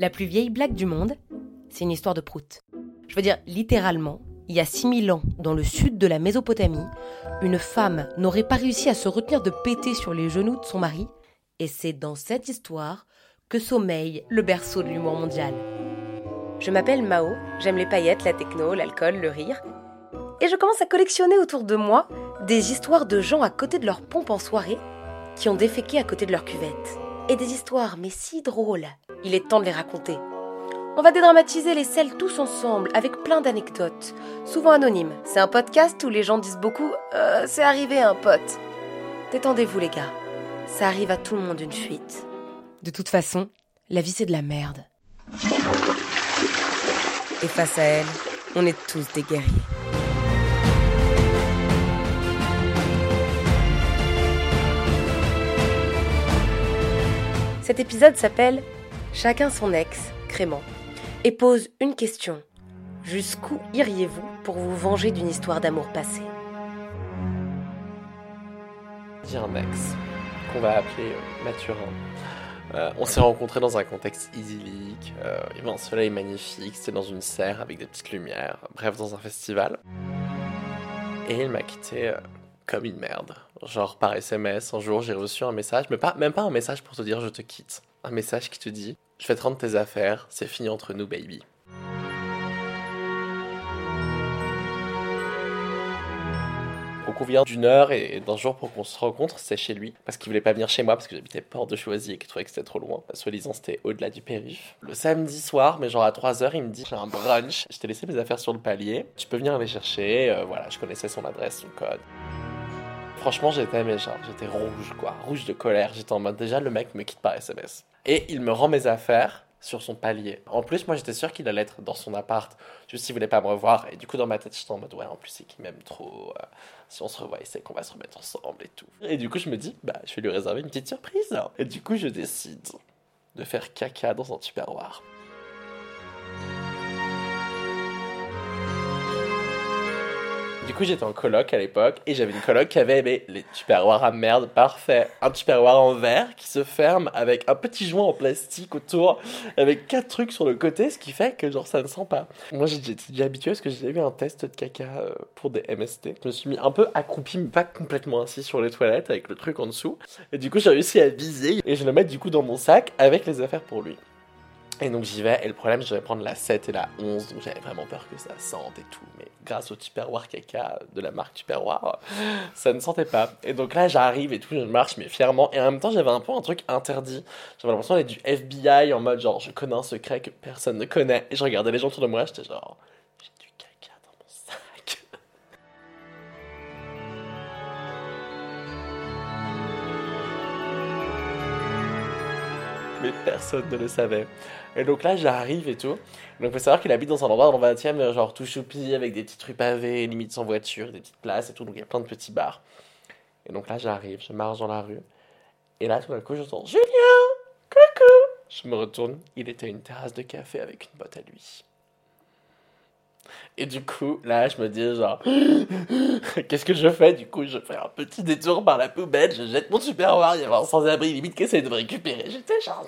La plus vieille blague du monde, c'est une histoire de prout. Je veux dire, littéralement, il y a 6000 ans, dans le sud de la Mésopotamie, une femme n'aurait pas réussi à se retenir de péter sur les genoux de son mari, et c'est dans cette histoire que sommeille le berceau de l'humour mondial. Je m'appelle Mao, j'aime les paillettes, la techno, l'alcool, le rire, et je commence à collectionner autour de moi des histoires de gens à côté de leur pompe en soirée qui ont déféqué à côté de leur cuvette. Et des histoires, mais si drôles. Il est temps de les raconter. On va dédramatiser les selles tous ensemble avec plein d'anecdotes, souvent anonymes. C'est un podcast où les gens disent beaucoup euh, C'est arrivé un pote. Détendez-vous les gars, ça arrive à tout le monde une fuite. De toute façon, la vie c'est de la merde. Et face à elle, on est tous des guerriers. Cet épisode s'appelle Chacun son ex, Crément, et pose une question. Jusqu'où iriez-vous pour vous venger d'une histoire d'amour passée J'ai un ex qu'on va appeler euh, Mathurin. Euh, on s'est rencontrés dans un contexte idyllique, euh, il y avait un soleil magnifique, c'était dans une serre avec des petites lumières, bref, dans un festival. Et il m'a quitté comme une merde. Genre par SMS, un jour j'ai reçu un message, mais pas, même pas un message pour te dire je te quitte. Un message qui te dit je vais te rendre tes affaires, c'est fini entre nous baby. Au convient d'une heure et d'un jour pour qu'on se rencontre, c'est chez lui. Parce qu'il voulait pas venir chez moi parce que j'habitais Porte de Choisy et qu'il trouvait que c'était trop loin. Soi-disant, c'était au-delà du périph. Le samedi soir, mais genre à 3h, il me dit J'ai un brunch, je t'ai laissé mes affaires sur le palier, tu peux venir les chercher. Euh, voilà, je connaissais son adresse, son code. Franchement, j'étais mais genre, j'étais rouge quoi, rouge de colère. J'étais en mode déjà le mec me quitte par SMS. Et il me rend mes affaires sur son palier. En plus, moi j'étais sûr qu'il allait être dans son appart, juste s'il voulait pas me revoir. Et du coup, dans ma tête, j'étais en mode ouais, en plus, c'est qu'il m'aime trop. Euh, si on se revoit, il sait qu'on va se remettre ensemble et tout. Et du coup, je me dis, bah, je vais lui réserver une petite surprise. Et du coup, je décide de faire caca dans un tupperware. Du coup, j'étais en coloc à l'époque et j'avais une coloc qui avait les tupperwares à merde parfait. Un tupperware en verre qui se ferme avec un petit joint en plastique autour, avec quatre trucs sur le côté, ce qui fait que genre ça ne sent pas. Moi, j'étais déjà habitué parce que j'ai eu un test de caca euh, pour des MST. Je me suis mis un peu accroupi, mais pas complètement assis sur les toilettes avec le truc en dessous. Et du coup, j'ai réussi à viser et je le mets du coup dans mon sac avec les affaires pour lui. Et donc j'y vais, et le problème, je vais prendre la 7 et la 11, donc j'avais vraiment peur que ça sente et tout. Mais grâce au Tupperware caca de la marque Tupperware, ça ne sentait pas. Et donc là, j'arrive et tout, je marche, mais fièrement. Et en même temps, j'avais un peu un truc interdit. J'avais l'impression d'être du FBI en mode genre, je connais un secret que personne ne connaît. Et je regardais les gens autour de moi, j'étais genre, Personne ne le savait. Et donc là, j'arrive et tout. Donc, faut savoir qu'il habite dans un endroit dans le 20 e genre tout choupi, avec des petites rues pavées, limite sans voiture, des petites places et tout. Donc, il y a plein de petits bars. Et donc là, j'arrive, je marche dans la rue. Et là, tout d'un coup, j'entends Julien Coucou Je me retourne, il était à une terrasse de café avec une botte à lui. Et du coup, là, je me dis genre, qu'est-ce que je fais? Du coup, je fais un petit détour par la poubelle, je jette mon superware, il y avait un sans-abri limite qui essaie de me récupérer. J'étais genre,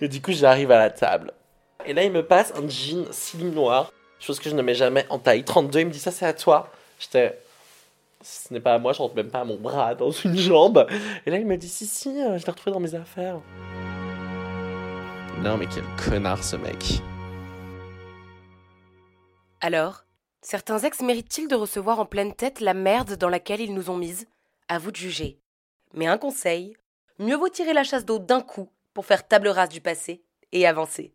Et du coup, j'arrive à la table. Et là, il me passe un jean slim noir, chose que je ne mets jamais en taille 32. Il me dit, ça, c'est à toi. J'étais, ce n'est pas à moi, je rentre même pas à mon bras dans une jambe. Et là, il me dit, si, si, euh, je l'ai retrouvé dans mes affaires. Non, mais quel connard ce mec. Alors, certains ex méritent-ils de recevoir en pleine tête la merde dans laquelle ils nous ont mises? À vous de juger. Mais un conseil, mieux vaut tirer la chasse d'eau d'un coup pour faire table rase du passé et avancer.